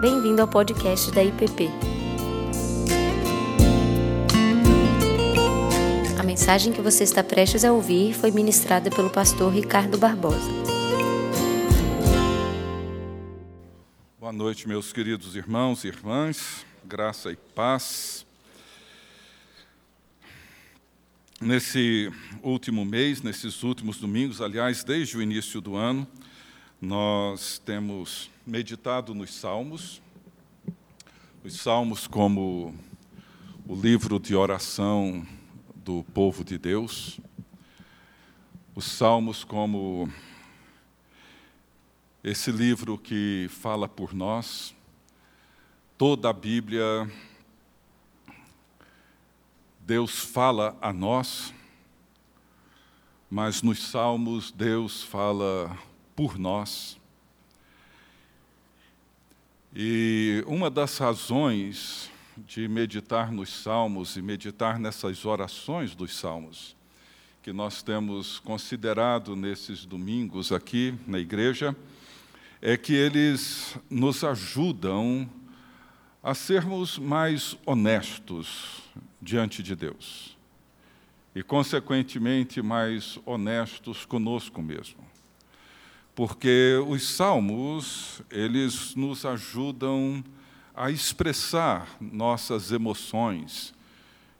Bem-vindo ao podcast da IPP. A mensagem que você está prestes a ouvir foi ministrada pelo pastor Ricardo Barbosa. Boa noite, meus queridos irmãos e irmãs, graça e paz. Nesse último mês, nesses últimos domingos, aliás, desde o início do ano, nós temos meditado nos Salmos, os Salmos como o livro de oração do povo de Deus, os Salmos como esse livro que fala por nós, toda a Bíblia, Deus fala a nós, mas nos Salmos Deus fala por nós. E uma das razões de meditar nos Salmos e meditar nessas orações dos Salmos, que nós temos considerado nesses domingos aqui na igreja, é que eles nos ajudam a sermos mais honestos diante de Deus e, consequentemente, mais honestos conosco mesmo porque os salmos, eles nos ajudam a expressar nossas emoções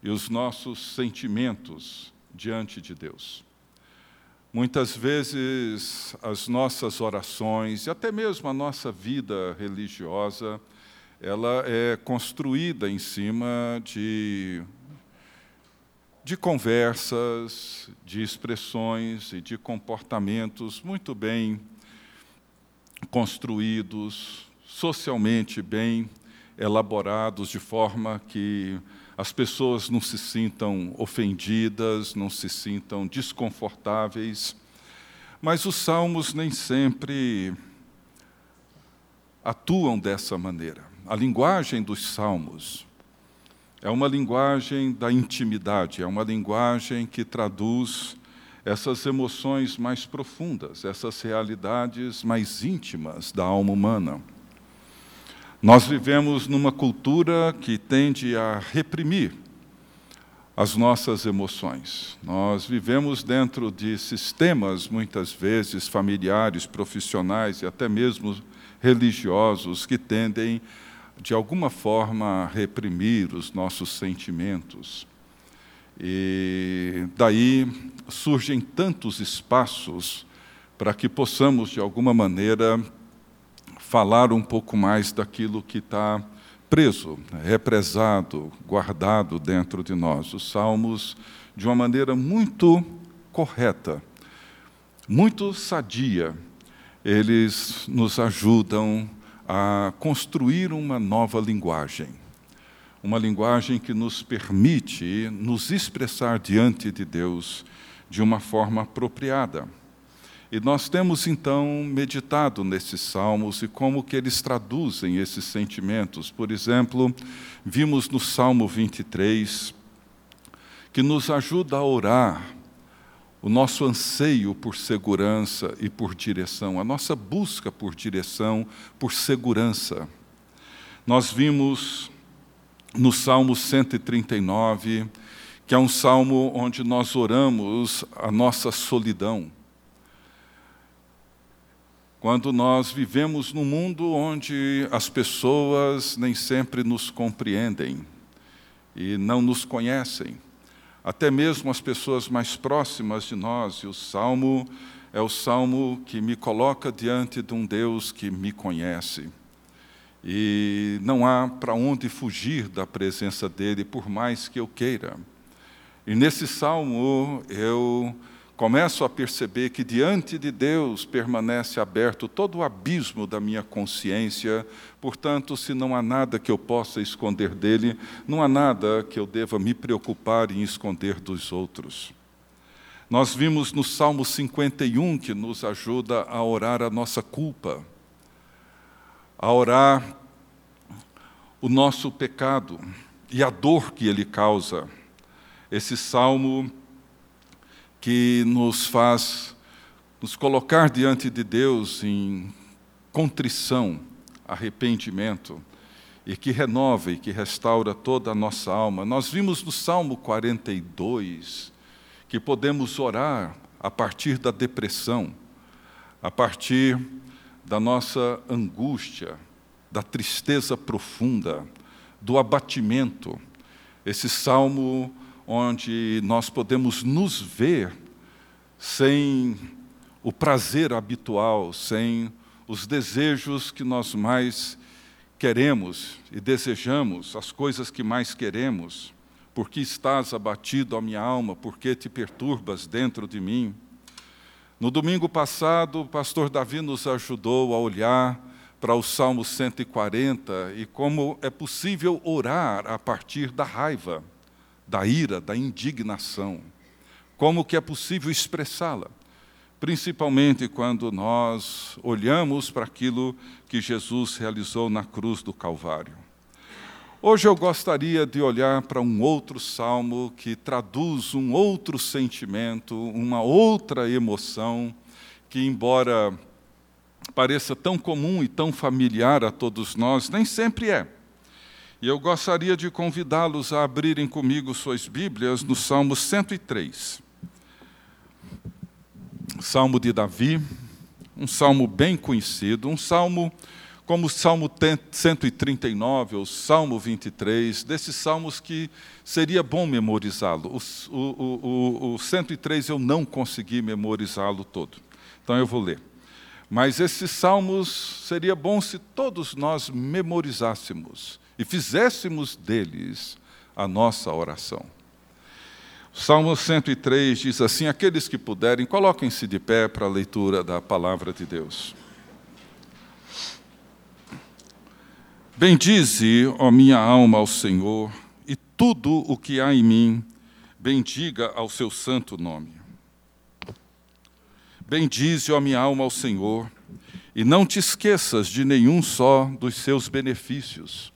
e os nossos sentimentos diante de Deus. Muitas vezes as nossas orações e até mesmo a nossa vida religiosa, ela é construída em cima de de conversas, de expressões e de comportamentos muito bem construídos, socialmente bem elaborados, de forma que as pessoas não se sintam ofendidas, não se sintam desconfortáveis. Mas os salmos nem sempre atuam dessa maneira. A linguagem dos salmos é uma linguagem da intimidade, é uma linguagem que traduz essas emoções mais profundas, essas realidades mais íntimas da alma humana. Nós vivemos numa cultura que tende a reprimir as nossas emoções. Nós vivemos dentro de sistemas, muitas vezes familiares, profissionais e até mesmo religiosos, que tendem de alguma forma, reprimir os nossos sentimentos. E daí surgem tantos espaços para que possamos, de alguma maneira, falar um pouco mais daquilo que está preso, represado, guardado dentro de nós. Os salmos, de uma maneira muito correta, muito sadia, eles nos ajudam a construir uma nova linguagem. Uma linguagem que nos permite nos expressar diante de Deus de uma forma apropriada. E nós temos então meditado nesses salmos e como que eles traduzem esses sentimentos. Por exemplo, vimos no Salmo 23 que nos ajuda a orar o nosso anseio por segurança e por direção, a nossa busca por direção, por segurança. Nós vimos no Salmo 139, que é um salmo onde nós oramos a nossa solidão. Quando nós vivemos num mundo onde as pessoas nem sempre nos compreendem e não nos conhecem até mesmo as pessoas mais próximas de nós, e o salmo é o salmo que me coloca diante de um Deus que me conhece. E não há para onde fugir da presença dele, por mais que eu queira. E nesse salmo eu começo a perceber que diante de Deus permanece aberto todo o abismo da minha consciência, portanto, se não há nada que eu possa esconder dele, não há nada que eu deva me preocupar em esconder dos outros. Nós vimos no Salmo 51 que nos ajuda a orar a nossa culpa, a orar o nosso pecado e a dor que ele causa. Esse salmo que nos faz nos colocar diante de Deus em contrição, arrependimento e que renova e que restaura toda a nossa alma. Nós vimos no Salmo 42 que podemos orar a partir da depressão, a partir da nossa angústia, da tristeza profunda, do abatimento. Esse salmo onde nós podemos nos ver sem o prazer habitual, sem os desejos que nós mais queremos e desejamos, as coisas que mais queremos. Porque estás abatido, a minha alma, porque te perturbas dentro de mim. No domingo passado, o pastor Davi nos ajudou a olhar para o Salmo 140 e como é possível orar a partir da raiva, da ira, da indignação. Como que é possível expressá-la? Principalmente quando nós olhamos para aquilo que Jesus realizou na cruz do Calvário. Hoje eu gostaria de olhar para um outro salmo que traduz um outro sentimento, uma outra emoção, que, embora pareça tão comum e tão familiar a todos nós, nem sempre é. E eu gostaria de convidá-los a abrirem comigo suas Bíblias no Salmo 103. Salmo de Davi, um salmo bem conhecido, um salmo como o Salmo 139 ou Salmo 23, desses salmos que seria bom memorizá-lo. O, o, o, o 103 eu não consegui memorizá-lo todo, então eu vou ler. Mas esses salmos seria bom se todos nós memorizássemos e fizéssemos deles a nossa oração. O Salmo 103 diz assim: Aqueles que puderem, coloquem-se de pé para a leitura da palavra de Deus. Bendize, ó minha alma, ao Senhor, e tudo o que há em mim, bendiga ao seu santo nome. Bendize, ó minha alma, ao Senhor, e não te esqueças de nenhum só dos seus benefícios.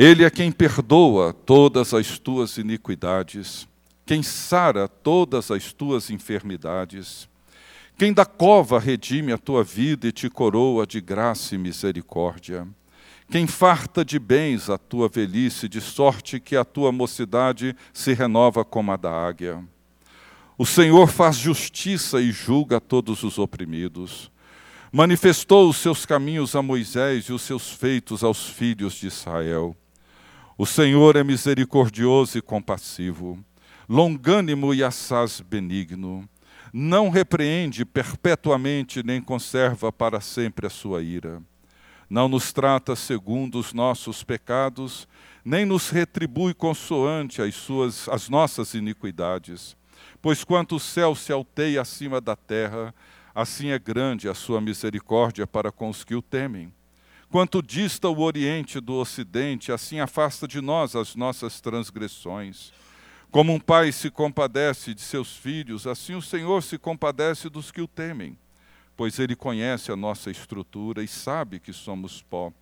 Ele é quem perdoa todas as tuas iniquidades, quem sara todas as tuas enfermidades, quem da cova redime a tua vida e te coroa de graça e misericórdia quem farta de bens a tua velhice, de sorte que a tua mocidade se renova como a da águia. O Senhor faz justiça e julga todos os oprimidos. Manifestou os seus caminhos a Moisés e os seus feitos aos filhos de Israel. O Senhor é misericordioso e compassivo, longânimo e assaz benigno. Não repreende perpetuamente, nem conserva para sempre a sua ira não nos trata segundo os nossos pecados, nem nos retribui consoante as, suas, as nossas iniquidades. Pois quanto o céu se alteia acima da terra, assim é grande a sua misericórdia para com os que o temem. Quanto dista o Oriente do Ocidente, assim afasta de nós as nossas transgressões. Como um pai se compadece de seus filhos, assim o Senhor se compadece dos que o temem pois Ele conhece a nossa estrutura e sabe que somos pó.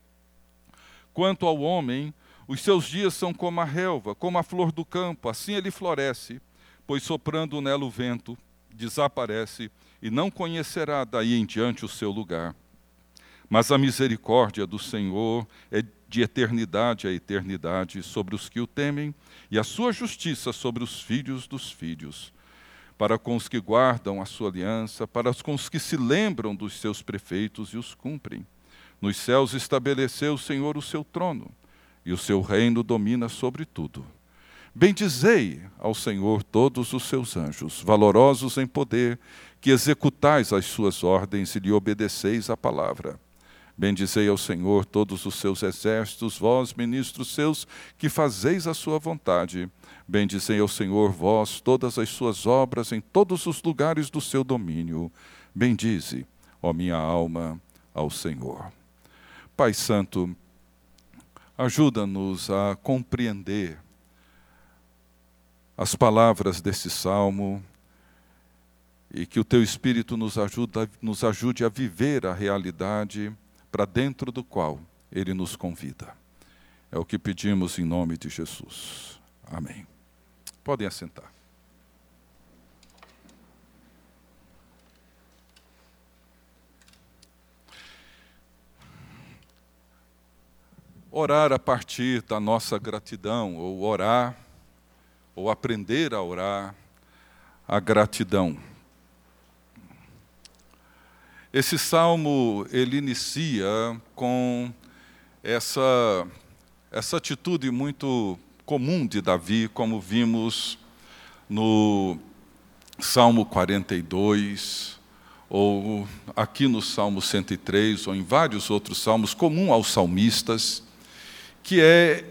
Quanto ao homem, os seus dias são como a relva, como a flor do campo, assim ele floresce, pois soprando nela o vento, desaparece e não conhecerá daí em diante o seu lugar. Mas a misericórdia do Senhor é de eternidade a eternidade sobre os que o temem, e a sua justiça sobre os filhos dos filhos para com os que guardam a sua aliança, para com os que se lembram dos seus prefeitos e os cumprem. Nos céus estabeleceu o Senhor o seu trono, e o seu reino domina sobre tudo. Bendizei ao Senhor todos os seus anjos, valorosos em poder, que executais as suas ordens e lhe obedeceis a palavra. Bendizei ao Senhor todos os seus exércitos, vós, ministros seus, que fazeis a sua vontade. Bendizei ao Senhor vós todas as suas obras em todos os lugares do seu domínio. Bendize, ó minha alma, ao Senhor. Pai Santo, ajuda-nos a compreender as palavras desse salmo e que o teu Espírito nos, ajuda, nos ajude a viver a realidade para dentro do qual ele nos convida. É o que pedimos em nome de Jesus. Amém. Podem assentar. orar a partir da nossa gratidão, ou orar, ou aprender a orar a gratidão. Esse salmo ele inicia com essa essa atitude muito comum de Davi, como vimos no Salmo 42, ou aqui no Salmo 103, ou em vários outros salmos, comum aos salmistas, que é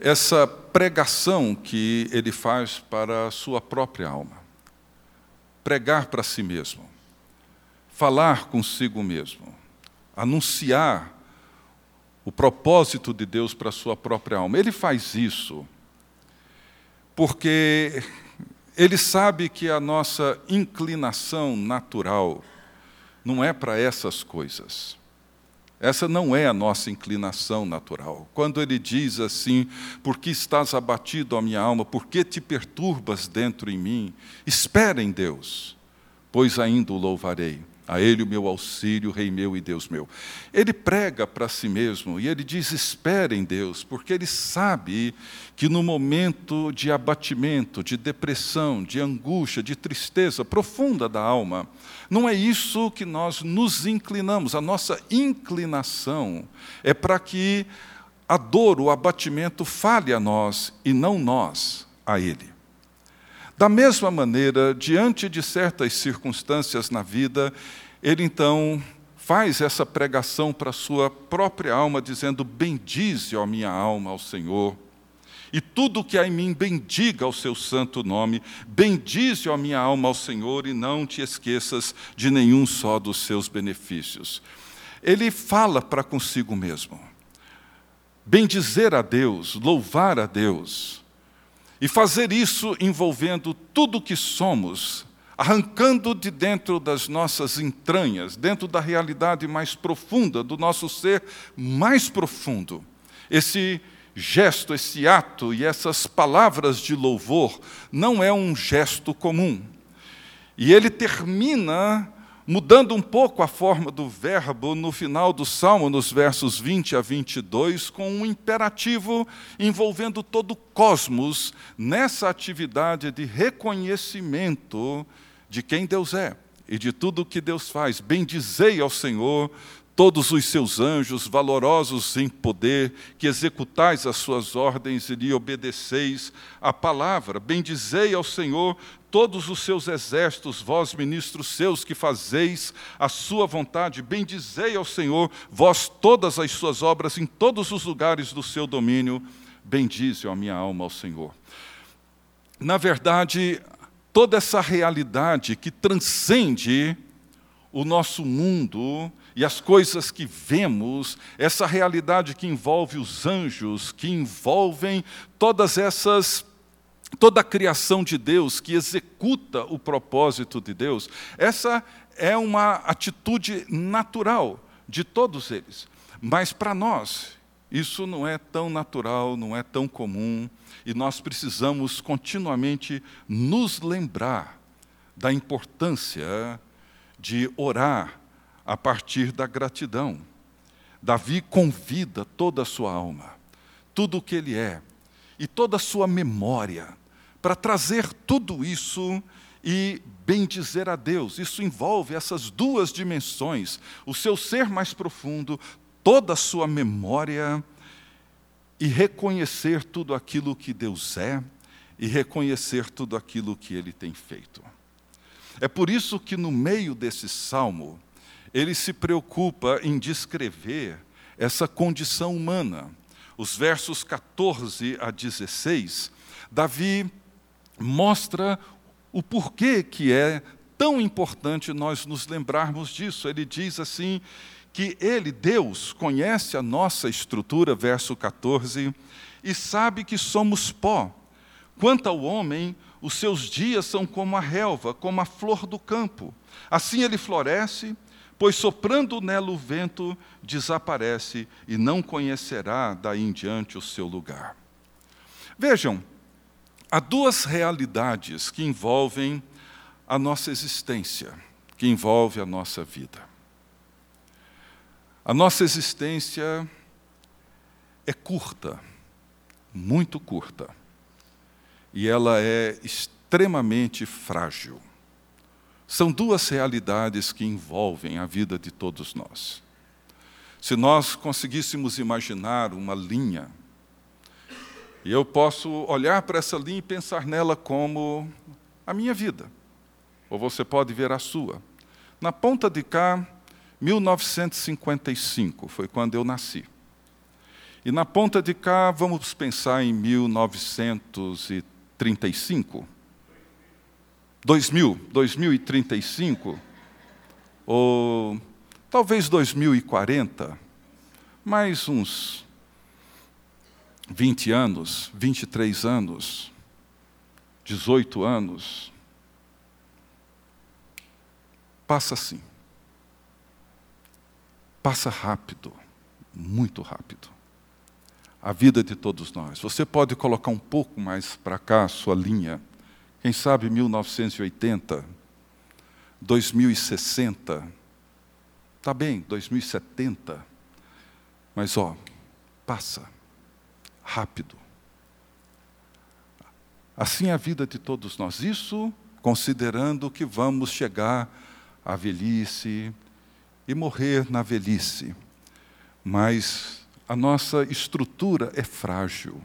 essa pregação que ele faz para a sua própria alma. Pregar para si mesmo, falar consigo mesmo, anunciar o propósito de Deus para a sua própria alma. Ele faz isso porque ele sabe que a nossa inclinação natural não é para essas coisas. Essa não é a nossa inclinação natural. Quando ele diz assim: Por que estás abatido, a minha alma? Por que te perturbas dentro em mim? Espera em Deus, pois ainda o louvarei. A Ele o meu auxílio, Rei meu e Deus meu. Ele prega para si mesmo e ele diz: espere em Deus, porque ele sabe que no momento de abatimento, de depressão, de angústia, de tristeza profunda da alma, não é isso que nós nos inclinamos. A nossa inclinação é para que a dor, o abatimento fale a nós e não nós a Ele. Da mesma maneira, diante de certas circunstâncias na vida, ele então faz essa pregação para a sua própria alma, dizendo: Bendize, ó minha alma, ao Senhor. E tudo que há em mim, bendiga ao seu santo nome. Bendize, ó minha alma, ao Senhor, e não te esqueças de nenhum só dos seus benefícios. Ele fala para consigo mesmo. Bendizer a Deus, louvar a Deus, e fazer isso envolvendo tudo o que somos, arrancando de dentro das nossas entranhas, dentro da realidade mais profunda, do nosso ser mais profundo. Esse gesto, esse ato e essas palavras de louvor não é um gesto comum. E ele termina mudando um pouco a forma do verbo no final do salmo, nos versos 20 a 22, com um imperativo envolvendo todo o cosmos nessa atividade de reconhecimento de quem Deus é e de tudo o que Deus faz. Bendizei ao Senhor todos os seus anjos, valorosos em poder, que executais as suas ordens e lhe obedeceis a palavra. Bendizei ao Senhor todos os seus exércitos, vós, ministros seus, que fazeis a sua vontade. Bendizei ao Senhor, vós, todas as suas obras, em todos os lugares do seu domínio. Bendize, a minha alma, ao Senhor. Na verdade, toda essa realidade que transcende o nosso mundo e as coisas que vemos, essa realidade que envolve os anjos, que envolvem todas essas toda a criação de Deus que executa o propósito de Deus, essa é uma atitude natural de todos eles. Mas para nós, isso não é tão natural, não é tão comum, e nós precisamos continuamente nos lembrar da importância de orar a partir da gratidão. Davi convida toda a sua alma, tudo o que ele é e toda a sua memória, para trazer tudo isso e bendizer a Deus. Isso envolve essas duas dimensões: o seu ser mais profundo, toda a sua memória e reconhecer tudo aquilo que Deus é e reconhecer tudo aquilo que ele tem feito. É por isso que no meio desse salmo, ele se preocupa em descrever essa condição humana. Os versos 14 a 16, Davi mostra o porquê que é tão importante nós nos lembrarmos disso. Ele diz assim: que ele, Deus, conhece a nossa estrutura, verso 14, e sabe que somos pó. Quanto ao homem, os seus dias são como a relva, como a flor do campo. Assim ele floresce, pois soprando nela o vento, desaparece e não conhecerá daí em diante o seu lugar. Vejam, há duas realidades que envolvem a nossa existência, que envolve a nossa vida. A nossa existência é curta, muito curta, e ela é extremamente frágil. São duas realidades que envolvem a vida de todos nós. Se nós conseguíssemos imaginar uma linha, e eu posso olhar para essa linha e pensar nela como a minha vida, ou você pode ver a sua. Na ponta de cá, 1955 foi quando eu nasci. E na ponta de cá, vamos pensar em 1935. 2000, 2035, ou talvez 2040, mais uns 20 anos, 23 anos, 18 anos, passa assim. Passa rápido, muito rápido. A vida de todos nós. Você pode colocar um pouco mais para cá a sua linha quem sabe 1980, 2060, está bem, 2070, mas ó, passa rápido. Assim é a vida de todos nós. Isso considerando que vamos chegar à velhice e morrer na velhice. Mas a nossa estrutura é frágil.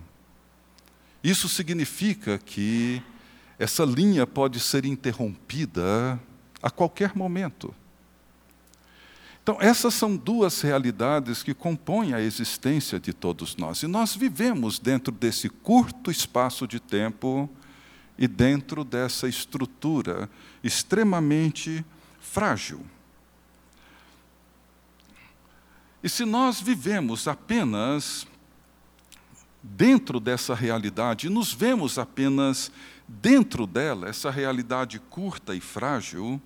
Isso significa que essa linha pode ser interrompida a qualquer momento. Então, essas são duas realidades que compõem a existência de todos nós. E nós vivemos dentro desse curto espaço de tempo e dentro dessa estrutura extremamente frágil. E se nós vivemos apenas dentro dessa realidade, nos vemos apenas dentro dela, essa realidade curta e frágil,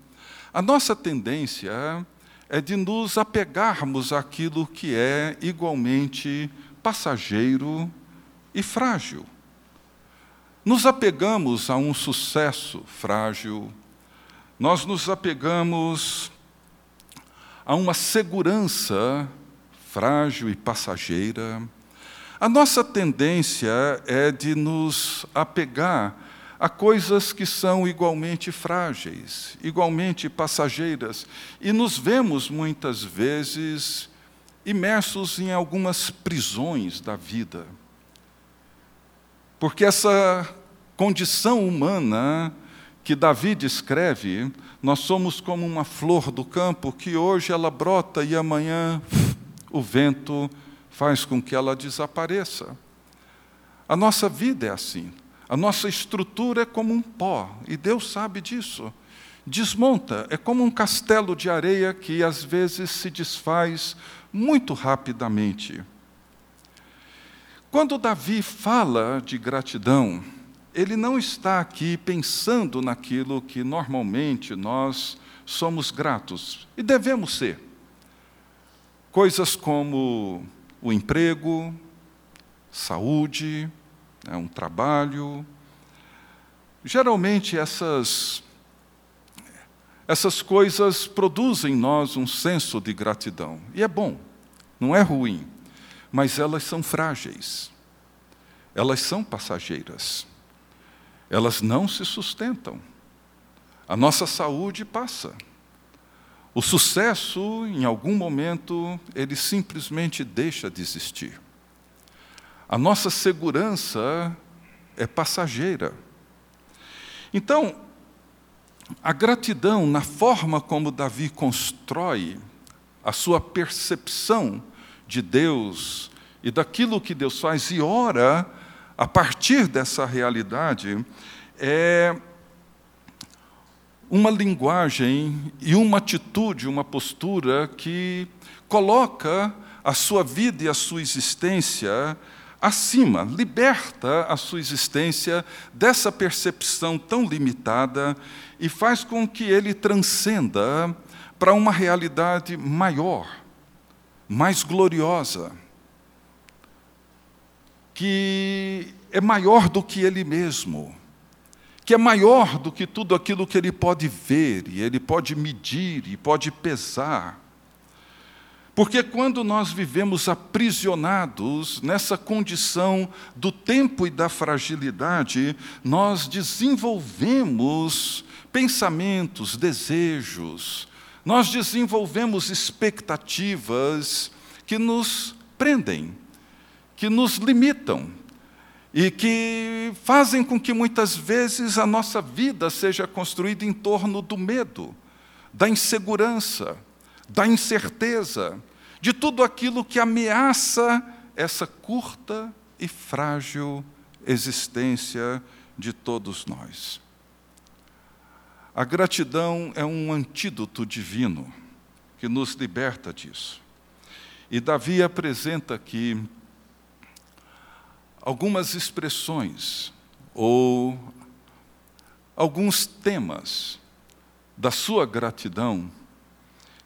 a nossa tendência é de nos apegarmos àquilo que é igualmente passageiro e frágil. Nos apegamos a um sucesso frágil, nós nos apegamos a uma segurança frágil e passageira. A nossa tendência é de nos apegar a coisas que são igualmente frágeis, igualmente passageiras, e nos vemos muitas vezes imersos em algumas prisões da vida. Porque essa condição humana que Davi descreve, nós somos como uma flor do campo que hoje ela brota e amanhã o vento faz com que ela desapareça. A nossa vida é assim. A nossa estrutura é como um pó, e Deus sabe disso. Desmonta, é como um castelo de areia que às vezes se desfaz muito rapidamente. Quando Davi fala de gratidão, ele não está aqui pensando naquilo que normalmente nós somos gratos, e devemos ser. Coisas como o emprego, saúde, é um trabalho. Geralmente essas essas coisas produzem em nós um senso de gratidão. E é bom, não é ruim, mas elas são frágeis. Elas são passageiras. Elas não se sustentam. A nossa saúde passa. O sucesso, em algum momento, ele simplesmente deixa de existir. A nossa segurança é passageira. Então, a gratidão, na forma como Davi constrói a sua percepção de Deus e daquilo que Deus faz e ora a partir dessa realidade, é uma linguagem e uma atitude, uma postura que coloca a sua vida e a sua existência acima, liberta a sua existência dessa percepção tão limitada e faz com que ele transcenda para uma realidade maior, mais gloriosa, que é maior do que ele mesmo, que é maior do que tudo aquilo que ele pode ver, e ele pode medir e pode pesar. Porque quando nós vivemos aprisionados nessa condição do tempo e da fragilidade, nós desenvolvemos pensamentos, desejos, nós desenvolvemos expectativas que nos prendem, que nos limitam e que fazem com que muitas vezes a nossa vida seja construída em torno do medo, da insegurança, da incerteza, de tudo aquilo que ameaça essa curta e frágil existência de todos nós. A gratidão é um antídoto divino que nos liberta disso. E Davi apresenta aqui algumas expressões ou alguns temas da sua gratidão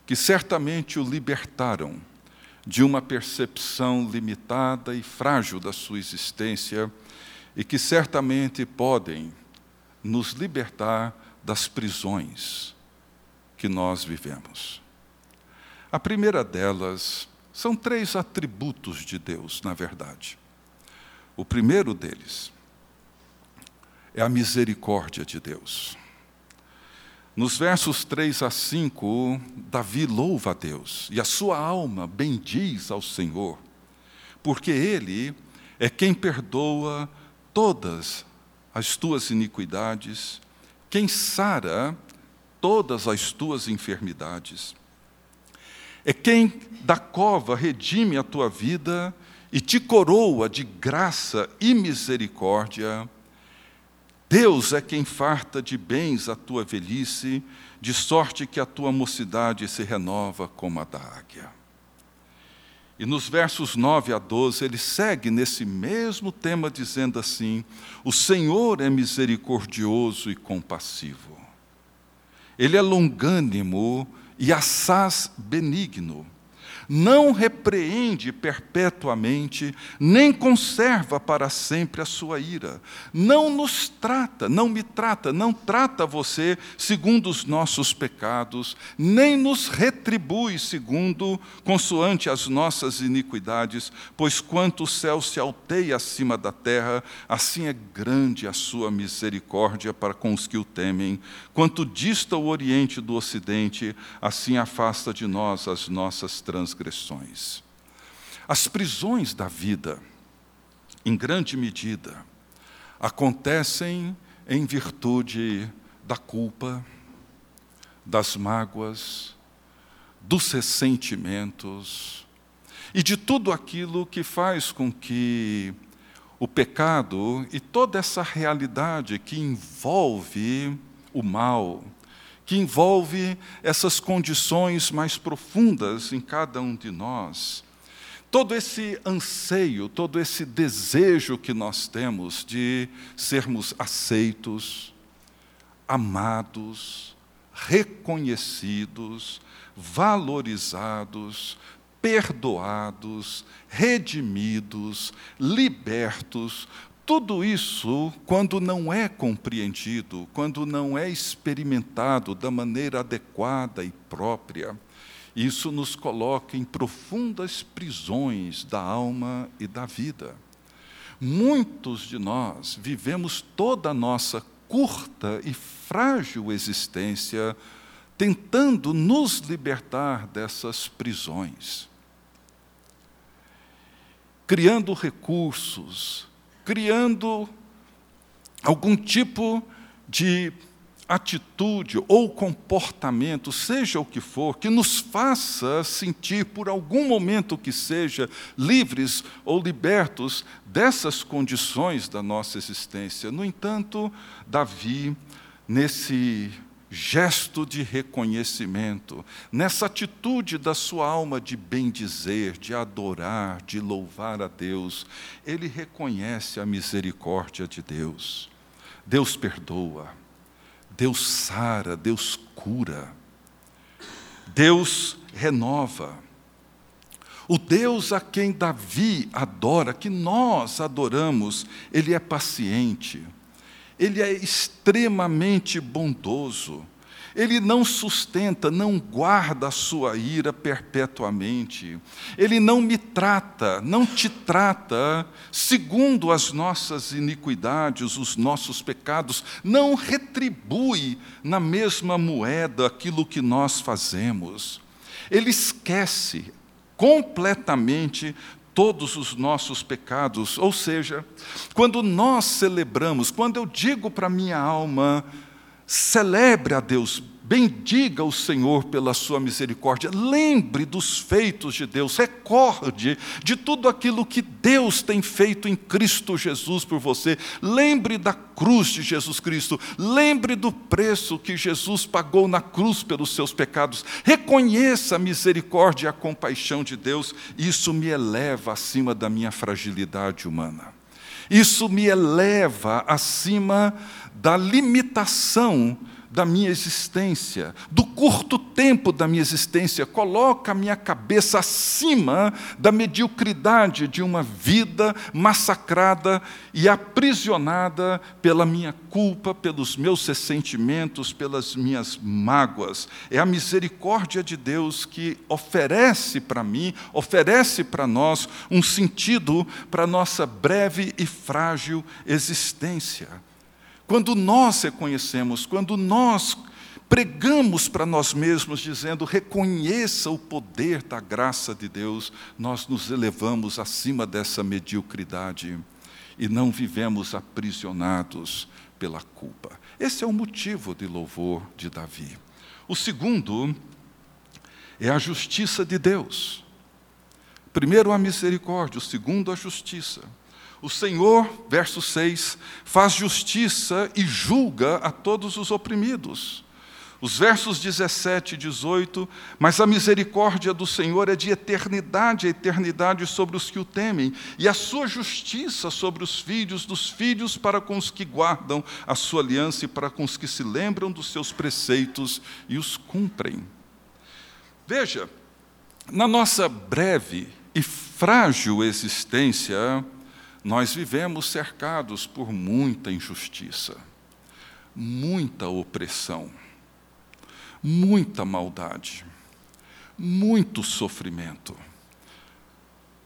que certamente o libertaram de uma percepção limitada e frágil da sua existência e que certamente podem nos libertar das prisões que nós vivemos. A primeira delas são três atributos de Deus, na verdade. O primeiro deles é a misericórdia de Deus. Nos versos 3 a 5, Davi louva a Deus e a sua alma bendiz ao Senhor, porque Ele é quem perdoa todas as tuas iniquidades, quem sara todas as tuas enfermidades. É quem da cova redime a tua vida e te coroa de graça e misericórdia Deus é quem farta de bens a tua velhice, de sorte que a tua mocidade se renova como a da águia. E nos versos 9 a 12, ele segue nesse mesmo tema, dizendo assim: O Senhor é misericordioso e compassivo. Ele é longânimo e assaz benigno não repreende perpetuamente, nem conserva para sempre a sua ira. Não nos trata, não me trata, não trata você segundo os nossos pecados, nem nos retribui segundo, consoante as nossas iniquidades, pois quanto o céu se alteia acima da terra, assim é grande a sua misericórdia para com os que o temem. Quanto dista o oriente do ocidente, assim afasta de nós as nossas transgressões transgressões. As prisões da vida, em grande medida, acontecem em virtude da culpa, das mágoas, dos ressentimentos e de tudo aquilo que faz com que o pecado e toda essa realidade que envolve o mal, que envolve essas condições mais profundas em cada um de nós. Todo esse anseio, todo esse desejo que nós temos de sermos aceitos, amados, reconhecidos, valorizados, perdoados, redimidos, libertos, tudo isso, quando não é compreendido, quando não é experimentado da maneira adequada e própria, isso nos coloca em profundas prisões da alma e da vida. Muitos de nós vivemos toda a nossa curta e frágil existência tentando nos libertar dessas prisões, criando recursos, criando algum tipo de atitude ou comportamento, seja o que for, que nos faça sentir por algum momento que seja livres ou libertos dessas condições da nossa existência. No entanto, Davi, nesse gesto de reconhecimento, nessa atitude da sua alma de bendizer, de adorar, de louvar a Deus, ele reconhece a misericórdia de Deus. Deus perdoa, Deus sara, Deus cura, Deus renova. O Deus a quem Davi adora, que nós adoramos, ele é paciente ele é extremamente bondoso. Ele não sustenta, não guarda a sua ira perpetuamente. Ele não me trata, não te trata segundo as nossas iniquidades, os nossos pecados. Não retribui na mesma moeda aquilo que nós fazemos. Ele esquece completamente todos os nossos pecados. Ou seja, quando nós celebramos, quando eu digo para minha alma, celebre a Deus, bendiga o Senhor pela sua misericórdia, lembre dos feitos de Deus, recorde de tudo aquilo que Deus tem feito em Cristo Jesus por você, lembre da cruz de Jesus Cristo, lembre do preço que Jesus pagou na cruz pelos seus pecados, reconheça a misericórdia e a compaixão de Deus, isso me eleva acima da minha fragilidade humana. Isso me eleva acima da limitação da minha existência, do curto tempo da minha existência, coloca a minha cabeça acima da mediocridade de uma vida massacrada e aprisionada pela minha culpa, pelos meus ressentimentos, pelas minhas mágoas. É a misericórdia de Deus que oferece para mim, oferece para nós um sentido para nossa breve e frágil existência. Quando nós reconhecemos, quando nós pregamos para nós mesmos, dizendo: reconheça o poder da graça de Deus, nós nos elevamos acima dessa mediocridade e não vivemos aprisionados pela culpa. Esse é o motivo de louvor de Davi. O segundo é a justiça de Deus. Primeiro, a misericórdia, o segundo, a justiça. O Senhor, verso 6, faz justiça e julga a todos os oprimidos. Os versos 17 e 18, mas a misericórdia do Senhor é de eternidade a eternidade sobre os que o temem, e a sua justiça sobre os filhos dos filhos para com os que guardam a sua aliança e para com os que se lembram dos seus preceitos e os cumprem. Veja, na nossa breve e frágil existência, nós vivemos cercados por muita injustiça, muita opressão, muita maldade, muito sofrimento.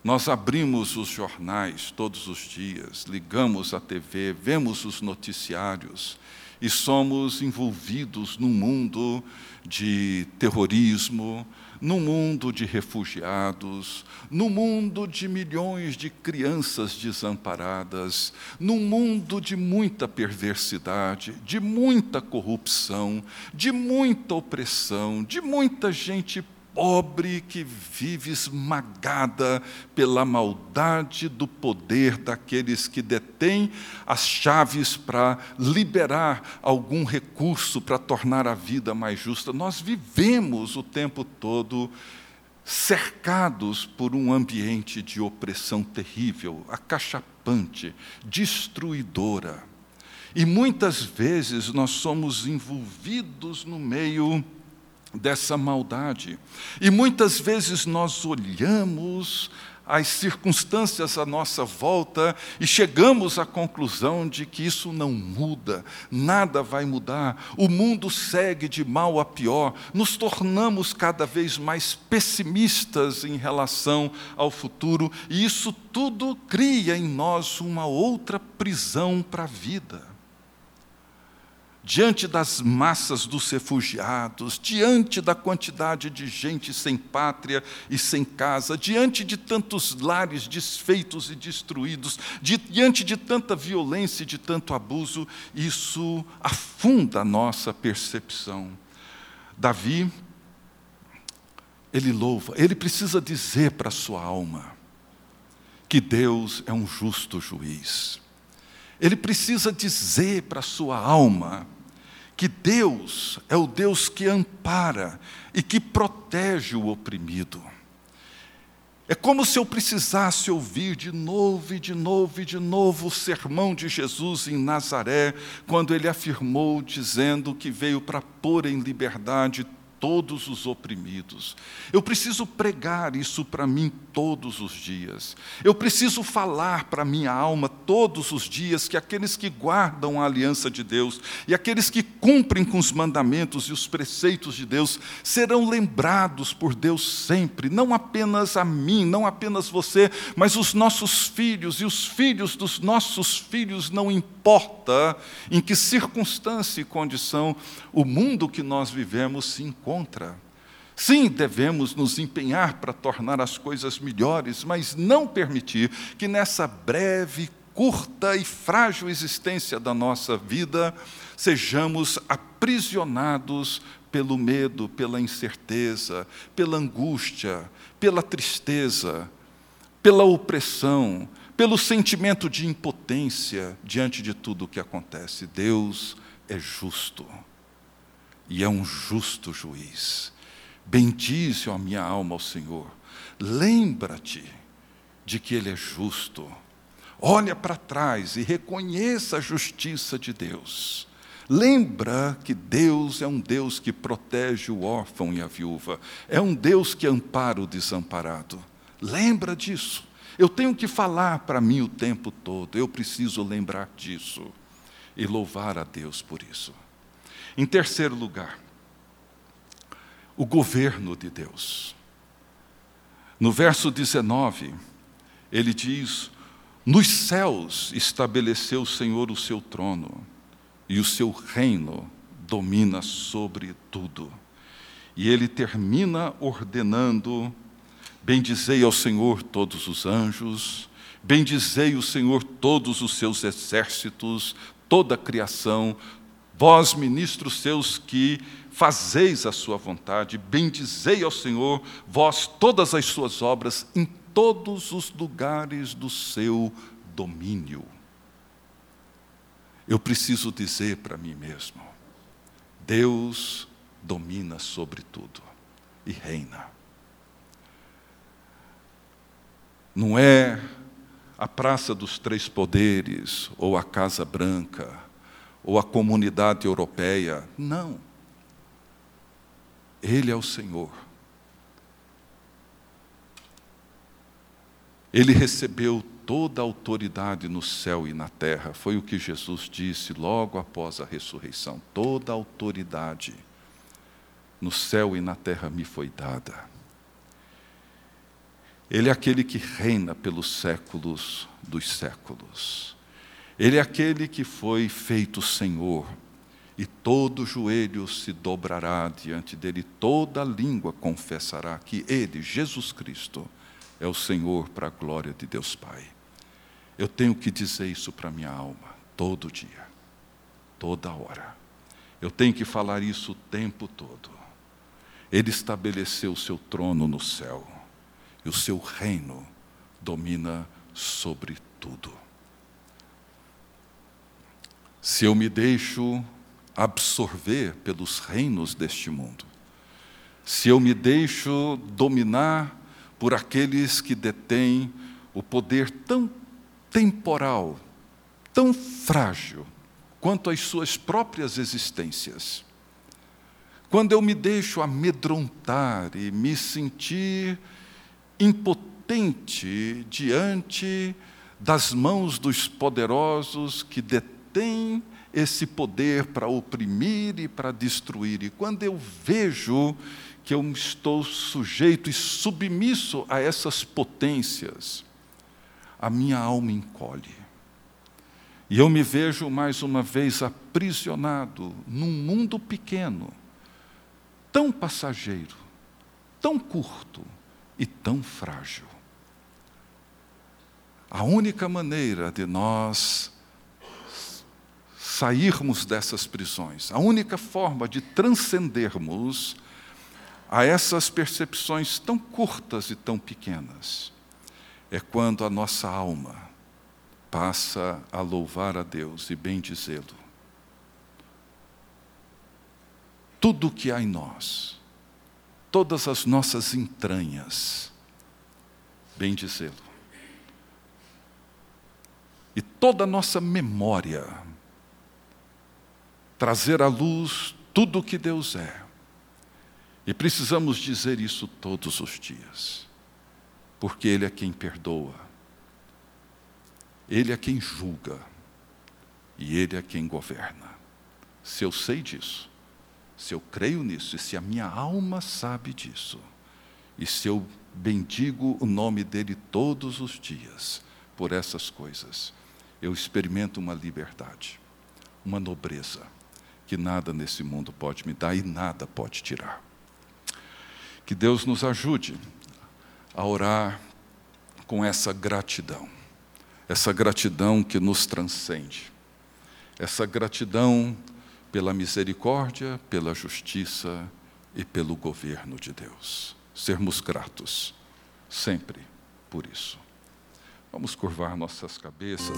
Nós abrimos os jornais todos os dias, ligamos a TV, vemos os noticiários e somos envolvidos num mundo de terrorismo, no mundo de refugiados, no mundo de milhões de crianças desamparadas, no mundo de muita perversidade, de muita corrupção, de muita opressão, de muita gente pobre que vive esmagada pela maldade do poder daqueles que detêm as chaves para liberar algum recurso para tornar a vida mais justa. Nós vivemos o tempo todo cercados por um ambiente de opressão terrível, acachapante, destruidora. E muitas vezes nós somos envolvidos no meio dessa maldade. E muitas vezes nós olhamos as circunstâncias à nossa volta e chegamos à conclusão de que isso não muda, nada vai mudar, o mundo segue de mal a pior, nos tornamos cada vez mais pessimistas em relação ao futuro e isso tudo cria em nós uma outra prisão para a vida diante das massas dos refugiados, diante da quantidade de gente sem pátria e sem casa, diante de tantos lares desfeitos e destruídos, diante de tanta violência e de tanto abuso, isso afunda a nossa percepção. Davi, ele louva, ele precisa dizer para a sua alma que Deus é um justo juiz. Ele precisa dizer para a sua alma que Deus é o Deus que ampara e que protege o oprimido. É como se eu precisasse ouvir de novo e de novo e de novo o sermão de Jesus em Nazaré, quando ele afirmou, dizendo que veio para pôr em liberdade todos os oprimidos. Eu preciso pregar isso para mim todos os dias. Eu preciso falar para minha alma todos os dias que aqueles que guardam a aliança de Deus e aqueles que cumprem com os mandamentos e os preceitos de Deus serão lembrados por Deus sempre, não apenas a mim, não apenas você, mas os nossos filhos e os filhos dos nossos filhos, não importa em que circunstância e condição o mundo que nós vivemos se encontra. Sim, devemos nos empenhar para tornar as coisas melhores, mas não permitir que nessa breve, curta e frágil existência da nossa vida sejamos aprisionados pelo medo, pela incerteza, pela angústia, pela tristeza, pela opressão, pelo sentimento de impotência diante de tudo o que acontece. Deus é justo e é um justo juiz. Bendize a minha alma ao Senhor. Lembra-te de que Ele é justo. Olha para trás e reconheça a justiça de Deus. Lembra que Deus é um Deus que protege o órfão e a viúva, é um Deus que ampara o desamparado. Lembra disso. Eu tenho que falar para mim o tempo todo, eu preciso lembrar disso e louvar a Deus por isso. Em terceiro lugar, o governo de Deus. No verso 19, ele diz: Nos céus estabeleceu o Senhor o seu trono, e o seu reino domina sobre tudo. E ele termina ordenando: Bendizei ao Senhor todos os anjos, bendizei o Senhor todos os seus exércitos, toda a criação, vós, ministros seus, que fazeis a sua vontade, bendizei ao Senhor, vós todas as suas obras, em todos os lugares do seu domínio. Eu preciso dizer para mim mesmo: Deus domina sobre tudo e reina. Não é a Praça dos Três Poderes, ou a Casa Branca, ou a Comunidade Europeia. Não. Ele é o Senhor. Ele recebeu toda a autoridade no céu e na terra. Foi o que Jesus disse logo após a ressurreição. Toda a autoridade no céu e na terra me foi dada. Ele é aquele que reina pelos séculos dos séculos. Ele é aquele que foi feito Senhor e todo joelho se dobrará diante dele, toda língua confessará que ele, Jesus Cristo, é o Senhor para a glória de Deus Pai. Eu tenho que dizer isso para minha alma, todo dia, toda hora. Eu tenho que falar isso o tempo todo. Ele estabeleceu o seu trono no céu, e o seu reino domina sobre tudo. Se eu me deixo absorver pelos reinos deste mundo, se eu me deixo dominar por aqueles que detêm o poder tão temporal, tão frágil, quanto as suas próprias existências, quando eu me deixo amedrontar e me sentir impotente diante das mãos dos poderosos que detêm esse poder para oprimir e para destruir. E quando eu vejo que eu estou sujeito e submisso a essas potências, a minha alma encolhe. E eu me vejo mais uma vez aprisionado num mundo pequeno, tão passageiro, tão curto e tão frágil. A única maneira de nós sairmos dessas prisões, a única forma de transcendermos a essas percepções tão curtas e tão pequenas é quando a nossa alma passa a louvar a Deus e bendizê-lo. Tudo o que há em nós, todas as nossas entranhas, bendizê-lo. E toda a nossa memória, trazer à luz tudo o que Deus é E precisamos dizer isso todos os dias, porque Ele é quem perdoa, Ele é quem julga e Ele é quem governa. Se eu sei disso, se eu creio nisso e se a minha alma sabe disso, e se eu bendigo o nome dele todos os dias por essas coisas, eu experimento uma liberdade, uma nobreza que nada nesse mundo pode me dar e nada pode tirar. Que Deus nos ajude a orar com essa gratidão, essa gratidão que nos transcende, essa gratidão pela misericórdia, pela justiça e pelo governo de Deus. Sermos gratos, sempre por isso. Vamos curvar nossas cabeças.